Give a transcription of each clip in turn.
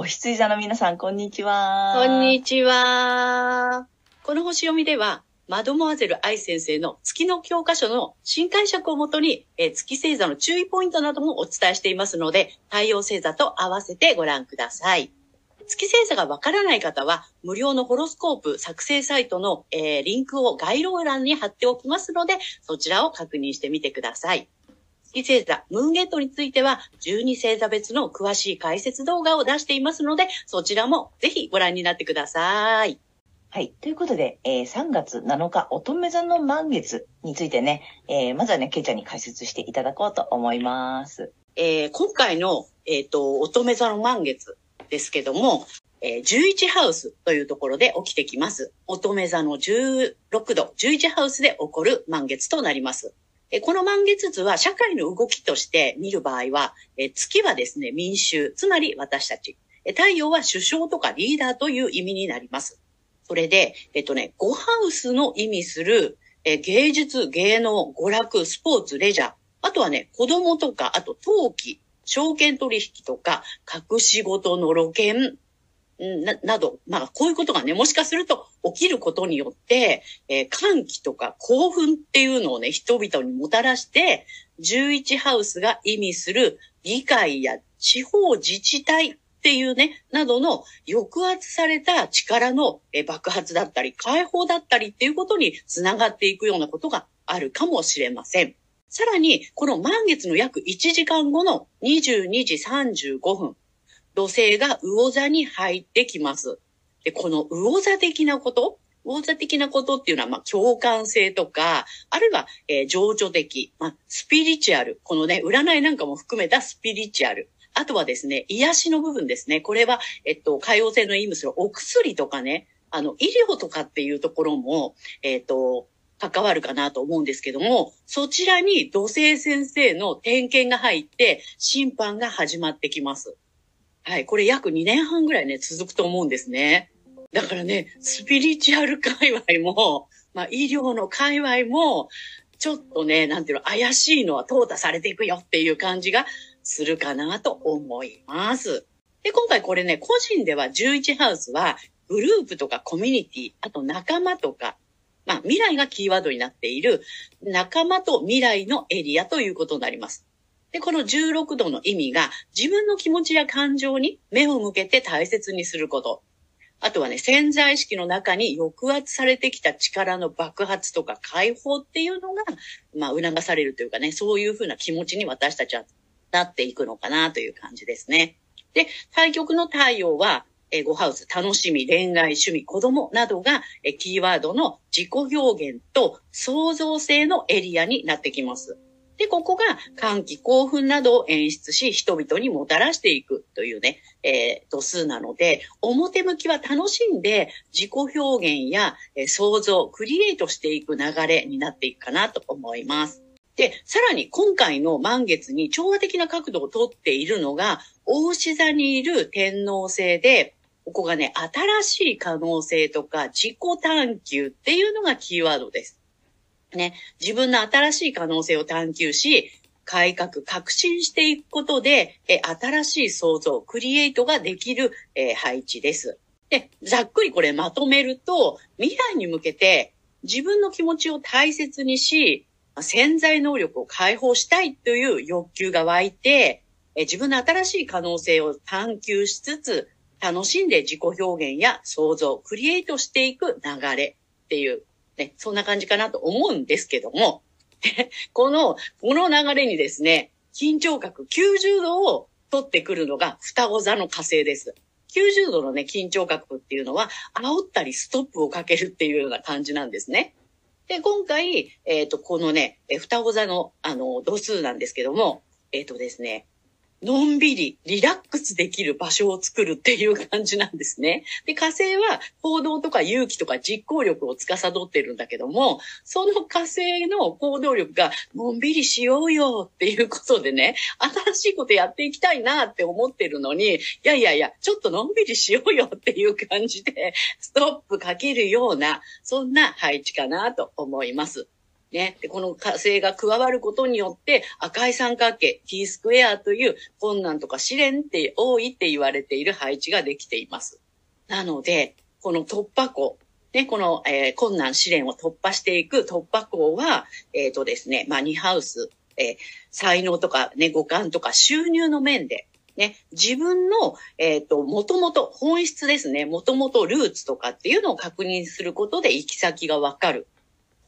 お羊座の皆さんこんにちはこんにちはこの星読みではマドモアゼル愛先生の月の教科書の新解釈をもとに、え月星座の注意ポイントなどもお伝えしていますので、太陽星座と合わせてご覧ください。月星座がわからない方は、無料のホロスコープ作成サイトの、えーリンクを概要欄に貼っておきますので、そちらを確認してみてください。月星座、ムーンゲートについては、12星座別の詳しい解説動画を出していますので、そちらもぜひご覧になってください。はい。ということで、えー3月7日、乙女座の満月についてね、えーまずはね、ケイちゃんに解説していただこうと思います。えー今回の、えっ、と、乙女座の満月ですけども、えー11ハウスというところで起きてきます。乙女座の16度、11ハウスで起こる満月となります。えこの満月図は社会の動きとして見る場合は、え月はですね、民衆、つまり私たち。え太陽は首相とかリーダーという意味になります。それで、えっとね、5ハウスの意味する、え芸術、芸能、娯楽、スポーツ、レジャー、あとはね、子供とか、あと陶器、証券取引とか、隠し事の露見、な、など、まあ、こういうことがね、もしかすると起きることによって、えー歓喜とか興奮っていうのをね、人々にもたらして、11ハウスが意味する議会や地方自治体っていうね、などの抑圧された力の爆発だったり、解放だったりっていうことにつながっていくようなことがあるかもしれません。さらに、この満月の約1時間後の22時35分、土星が魚座に入ってきます。で、この魚座的なこと、魚座的なことっていうのは、まあ、共感性とか、あるいは、えー情緒的、まあ、スピリチュアル。このね、占いなんかも含めたスピリチュアル。あとはですね、癒しの部分ですね。これは、えっと、海洋性の意味するお薬とかね、あの、医療とかっていうところも、えっと、関わるかなと思うんですけども、そちらに土星先生の点検が入って、審判が始まってきます。はい、これ約2年半ぐらいね、続くと思うんですね。だからね、スピリチュアル界隈も、まあ医療の界隈も、ちょっとね、なんていうの、怪しいのは淘汰されていくよっていう感じがするかなと思います。で、今回これね、個人では11ハウスは、グループとかコミュニティ、あと仲間とか、まあ未来がキーワードになっている仲間と未来のエリアということになります。で、この16度の意味が自分の気持ちや感情に目を向けて大切にすること。あとはね、潜在意識の中に抑圧されてきた力の爆発とか解放っていうのが、まあ、促されるというかね、そういうふうな気持ちに私たちはなっていくのかなという感じですね。で、対極の太陽は、えー、5ハウス、楽しみ、恋愛、趣味、子供などが、えキーワードの自己表現と創造性のエリアになってきます。で、ここが歓喜、興奮などを演出し、人々にもたらしていくというね、えー度数なので、表向きは楽しんで自己表現や、えー創造、クリエイトしていく流れになっていくかなと思います。で、さらに今回の満月に調和的な角度をとっているのが、大牛座にいる天皇星で、ここがね、新しい可能性とか自己探求っていうのがキーワードです。ね、自分の新しい可能性を探求し、改革、革新していくことで、え新しい創造、クリエイトができる、え配置です。で、ざっくりこれまとめると、未来に向けて自分の気持ちを大切にし、潜在能力を解放したいという欲求が湧いて、え自分の新しい可能性を探求しつつ、楽しんで自己表現や創造、クリエイトしていく流れっていう、ね、そんな感じかなと思うんですけども、この、この流れにですね、緊張角90度を取ってくるのが双子座の火星です。90度のね、緊張角っていうのは、煽ったりストップをかけるっていうような感じなんですね。で、今回、えっ、と、このね、双子座の、あの、度数なんですけども、えっ、とですね、のんびり、リラックスできる場所を作るっていう感じなんですね。で、火星は行動とか勇気とか実行力を司ってるんだけども、その火星の行動力が、のんびりしようよっていうことでね、新しいことやっていきたいなって思ってるのに、いやいやいや、ちょっとのんびりしようよっていう感じで、ストップかけるような、そんな配置かなと思います。ね。で、この火星が加わることによって赤い三角形 T スクエアという困難とか試練って多いって言われている配置ができています。なので、この突破口、ね、この、えー困難試練を突破していく突破口は、えっ、とですね、まあ、ニハウス、えー才能とかね、五感とか収入の面で、ね、自分の、えっ、と、もともと本質ですね、もともとルーツとかっていうのを確認することで行き先がわかる。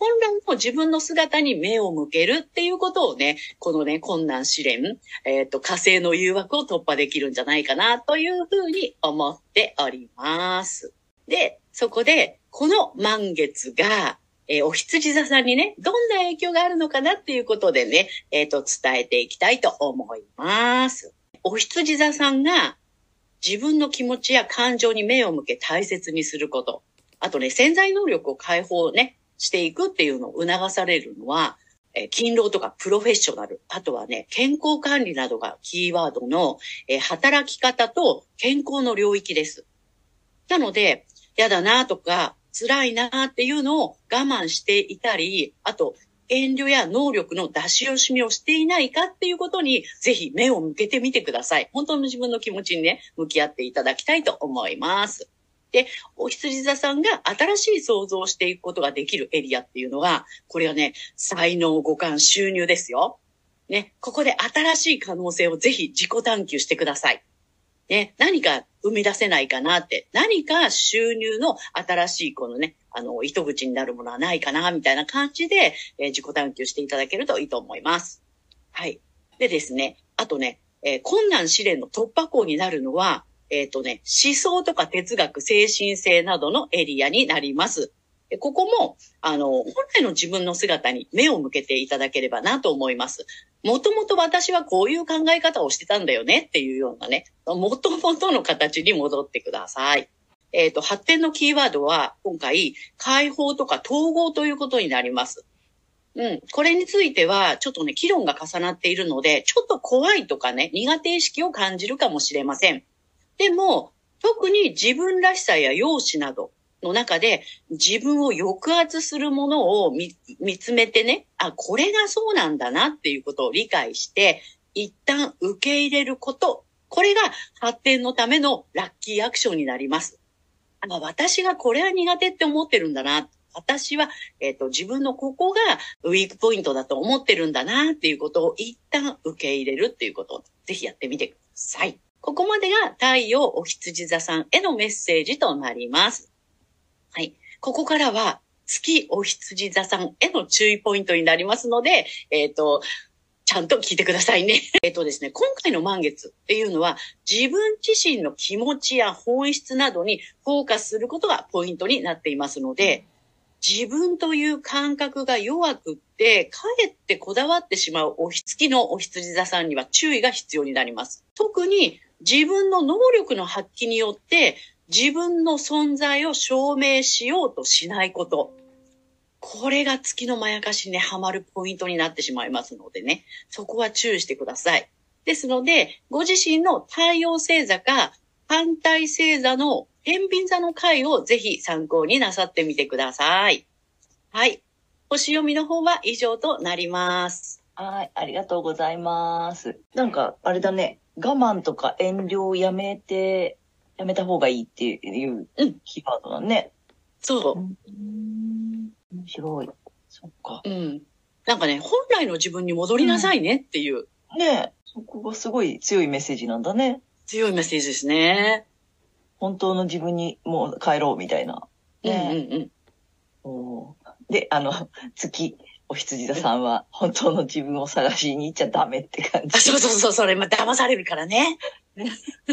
本来の自分の姿に目を向けるっていうことをね、このね、困難試練、えっ、と、火星の誘惑を突破できるんじゃないかなというふうに思っております。で、そこで、この満月が、えーお羊座さんにね、どんな影響があるのかなっていうことでね、えっ、と、伝えていきたいと思います。お羊座さんが自分の気持ちや感情に目を向け大切にすること。あとね、潜在能力を解放ね、していくっていうのを促されるのは、え勤労とかプロフェッショナル、あとはね、健康管理などがキーワードの、え働き方と健康の領域です。なので、嫌だなとか、辛いなっていうのを我慢していたり、あと、遠慮や能力の出し惜しみをしていないかっていうことに、ぜひ目を向けてみてください。本当の自分の気持ちにね、向き合っていただきたいと思います。で、お羊座さんが新しい想像をしていくことができるエリアっていうのは、これはね、才能、五感、収入ですよ。ね、ここで新しい可能性をぜひ自己探求してください。ね、何か生み出せないかなって、何か収入の新しいこのね、あの、糸口になるものはないかな、みたいな感じで、えー自己探求していただけるといいと思います。はい。でですね、あとね、えー困難試練の突破口になるのは、えっ、とね、思想とか哲学、精神性などのエリアになります。ここも、あの、本来の自分の姿に目を向けていただければなと思います。もともと私はこういう考え方をしてたんだよねっていうようなね、もともとの形に戻ってください。えっ、と、発展のキーワードは、今回、解放とか統合ということになります。うん。これについては、ちょっとね、議論が重なっているので、ちょっと怖いとかね、苦手意識を感じるかもしれません。でも、特に自分らしさや容姿などの中で、自分を抑圧するものを見つめてね、あ、これがそうなんだなっていうことを理解して、一旦受け入れること、これが発展のためのラッキーアクションになります。あ私がこれは苦手って思ってるんだな。私は、えっ、と、自分のここがウィークポイントだと思ってるんだなっていうことを一旦受け入れるっていうことをぜひやってみてください。ここまでが太陽お羊座さんへのメッセージとなります。はい。ここからは月お羊座さんへの注意ポイントになりますので、えっ、と、ちゃんと聞いてくださいね。えっとですね、今回の満月っていうのは自分自身の気持ちや本質などにフォーカスすることがポイントになっていますので、自分という感覚が弱くって、かえってこだわってしまうお月のお羊座さんには注意が必要になります。特に自分の能力の発揮によって自分の存在を証明しようとしないこと。これが月のまやかしにねハマるポイントになってしまいますのでね、そこは注意してください。ですので、ご自身の太陽星座か反対星座の天秤座の回をぜひ参考になさってみてください。はい。星読みの方は以上となります。はい、ありがとうございます。なんか、あれだね、我慢とか遠慮をやめて、やめた方がいいっていううんキーワードだね。そうん、面白い。そっか。う。うん。なんかね、本来の自分に戻りなさいねっていうねえ、そこがすごい強いメッセージなんだね。強いメッセージですね。本当の自分にもう帰ろうみたいな。うんうんねで、あの、月、お羊座さんは、本当の自分を探しに行っちゃダメって感じ。あ、そうそうそう、それ、まあ、騙されるからね。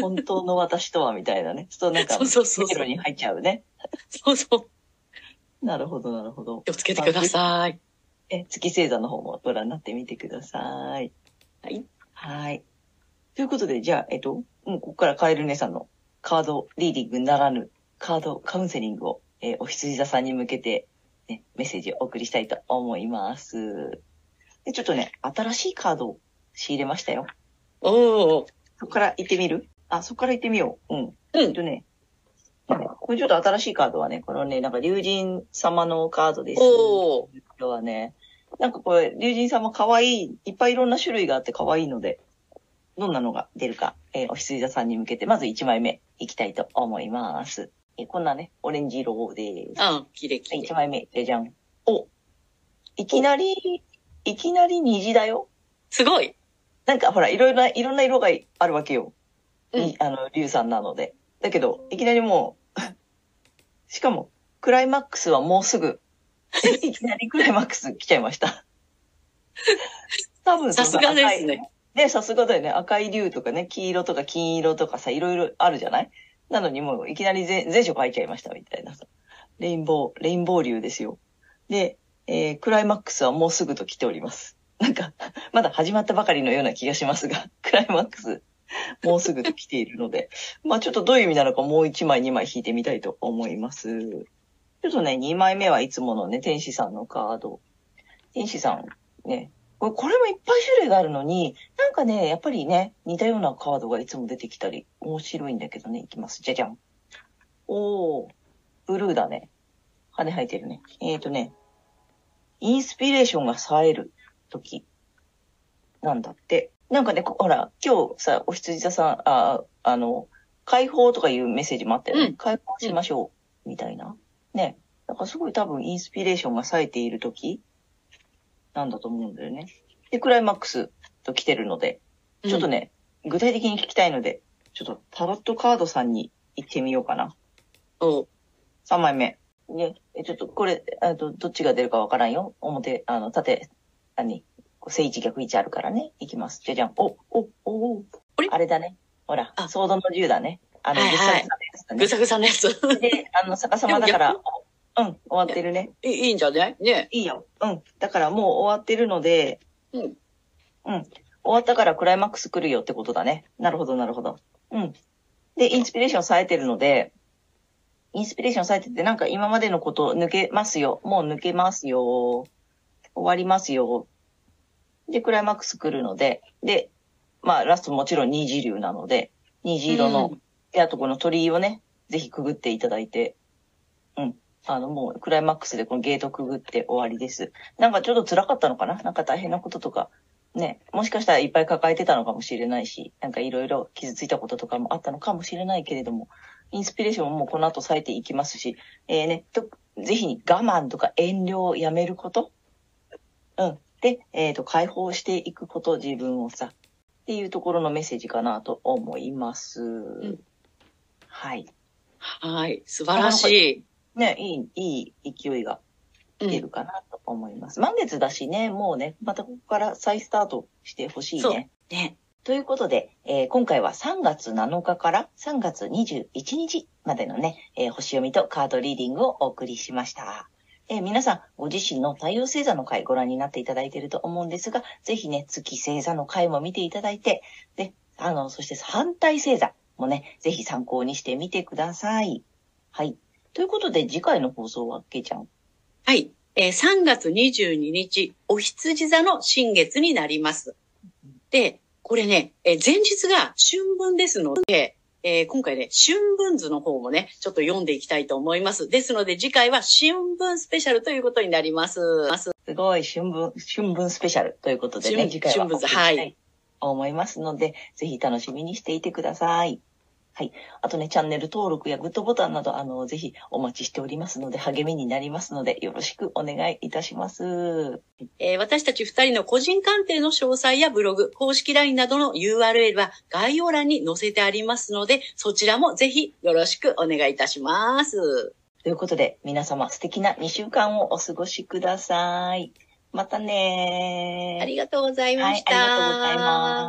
本当の私とはみたいなね。ちょっとなんか、迷路に入っちゃうね。そうそう。なるほど、なるほど。気をつけてください。え、月星座の方もご覧になってみてください。はい。はい。ということで、じゃあ、えっと、もうここからカエル姉さんのカードリーディングならぬカードカウンセリングを、えーお羊座さんに向けて、ね、メッセージをお送りしたいと思います。で、ちょっとね、新しいカードを仕入れましたよ。おー。そこから行ってみる？あ、そこから行ってみよう。うん。うん。えっとね、これちょっと新しいカードはね、これはね、なんか竜神様のカードです。おー。これはね、なんかこれ、竜神様可愛い、いっぱいいろんな種類があって可愛いので、どんなのが出るか、えーお羊座さんに向けて、まず1枚目いきたいと思います。えーこんなね、オレンジ色です。あ、きれいきれい1。枚目、じゃじゃん。おいきなり、いきなり虹だよ。すごい。なんかほら、いろいろな、いろんな色があるわけよ。うんにあの、竜さんなので。だけど、いきなりもう、しかも、クライマックスはもうすぐ、いきなりクライマックス来ちゃいました。多分さすがですね。ね、さすがだよね。赤い竜とかね、黄色とか金色とかさ、いろいろあるじゃない？なのにもういきなり全全色入っちゃいましたみたいなさ。レインボー、レインボー竜ですよ。で、えークライマックスはもうすぐと来ております。なんか、まだ始まったばかりのような気がしますが、クライマックス、もうすぐと来ているので、まあちょっとどういう意味なのかもう1枚2枚引いてみたいと思います。ちょっとね、2枚目はいつものね、天使さんのカード。天使さん、ね、これこれもいっぱい種類があるのに、なんかね、やっぱりね、似たようなカードがいつも出てきたり、面白いんだけどね、いきます。じゃじゃん。おー、ブルーだね。羽生えてるね。えーとね、インスピレーションが冴える時なんだって。なんかね、こほら、今日さ、お羊座さん、あ、あの、解放とかいうメッセージもあったよね。うん解放しましょう、みたいな。ね。だからすごい多分インスピレーションが冴えている時なんだと思うんだよね。で、クライマックスと来てるので、ちょっとね、具体的に聞きたいので、ちょっとタロットカードさんに行ってみようかな。お3枚目。ね、えちょっとこれ、あとどっちが出るかわからんよ。表、あの、縦、何？正位置逆位置あるからね。いきます。じゃじゃん。お、お、お、お。あれ？あれだね。ほら、あソードの銃だね。あの、ぐさぐさのやつだね。ぐさぐさのやつ。で、あの、逆さまだからうん、終わってるね。いいいんじゃない？ね。いいよ。うん。だからもう終わってるので、うん。うん。終わったからクライマックス来るよってことだね。なるほど、なるほど。うん。で、インスピレーション冴えてるので、インスピレーション冴えてて、なんか今までのこと抜けますよ。もう抜けますよ。終わりますよ。で、クライマックス来るので、で、まあ、ラストもちろん虹流なので、虹色の、うんで、あとこの鳥居をね、ぜひくぐっていただいて、うん。あの、もう、クライマックスでこのゲートくぐって終わりです。なんかちょっと辛かったのかな？なんか大変なこととか、ね、もしかしたらいっぱい抱えてたのかもしれないし、なんかいろいろ傷ついたこととかもあったのかもしれないけれども、インスピレーションもこの後冴えていきますし、えーね、とぜひ我慢とか遠慮をやめること？うん。で、えっ、と、解放していくこと、自分をさ、っていうところのメッセージかなと思います。んはい。はい。素晴らしい。ね、いい、いい勢いがうん。出るかなと思います。満月だしね、もうね、またここから再スタートしてほしいね。ね。ということで、えー今回は3月7日から3月21日までのね、えー星読みとカードリーディングをお送りしました。えー皆さん、ご自身の太陽星座の回ご覧になっていただいていると思うんですが、ぜひね、月星座の回も見ていただいて、で、あの、そして反対星座もね、ぜひ参考にしてみてください。はい。ということで、次回の放送は、けいちゃん？はい。えー3月22日、お羊座の新月になります。で、これね、えー前日が春分ですので、えー今回ね、春分図の方もね、ちょっと読んでいきたいと思います。ですので、次回は春分スペシャルということになります。ますすごい、春分、春分スペシャルということでね、春次回は春分お送りはい思いますので、ぜひ楽しみにしていてください。はい。あとね、チャンネル登録やグッドボタンなど、あの、ぜひお待ちしておりますので、励みになりますので、よろしくお願いいたします。えー私たち二人の個人鑑定の詳細やブログ、公式 LINE などの URL は概要欄に載せてありますので、そちらもぜひよろしくお願いいたします。ということで、皆様素敵な2週間をお過ごしください。またねー。ありがとうございました。はいありがとうございます。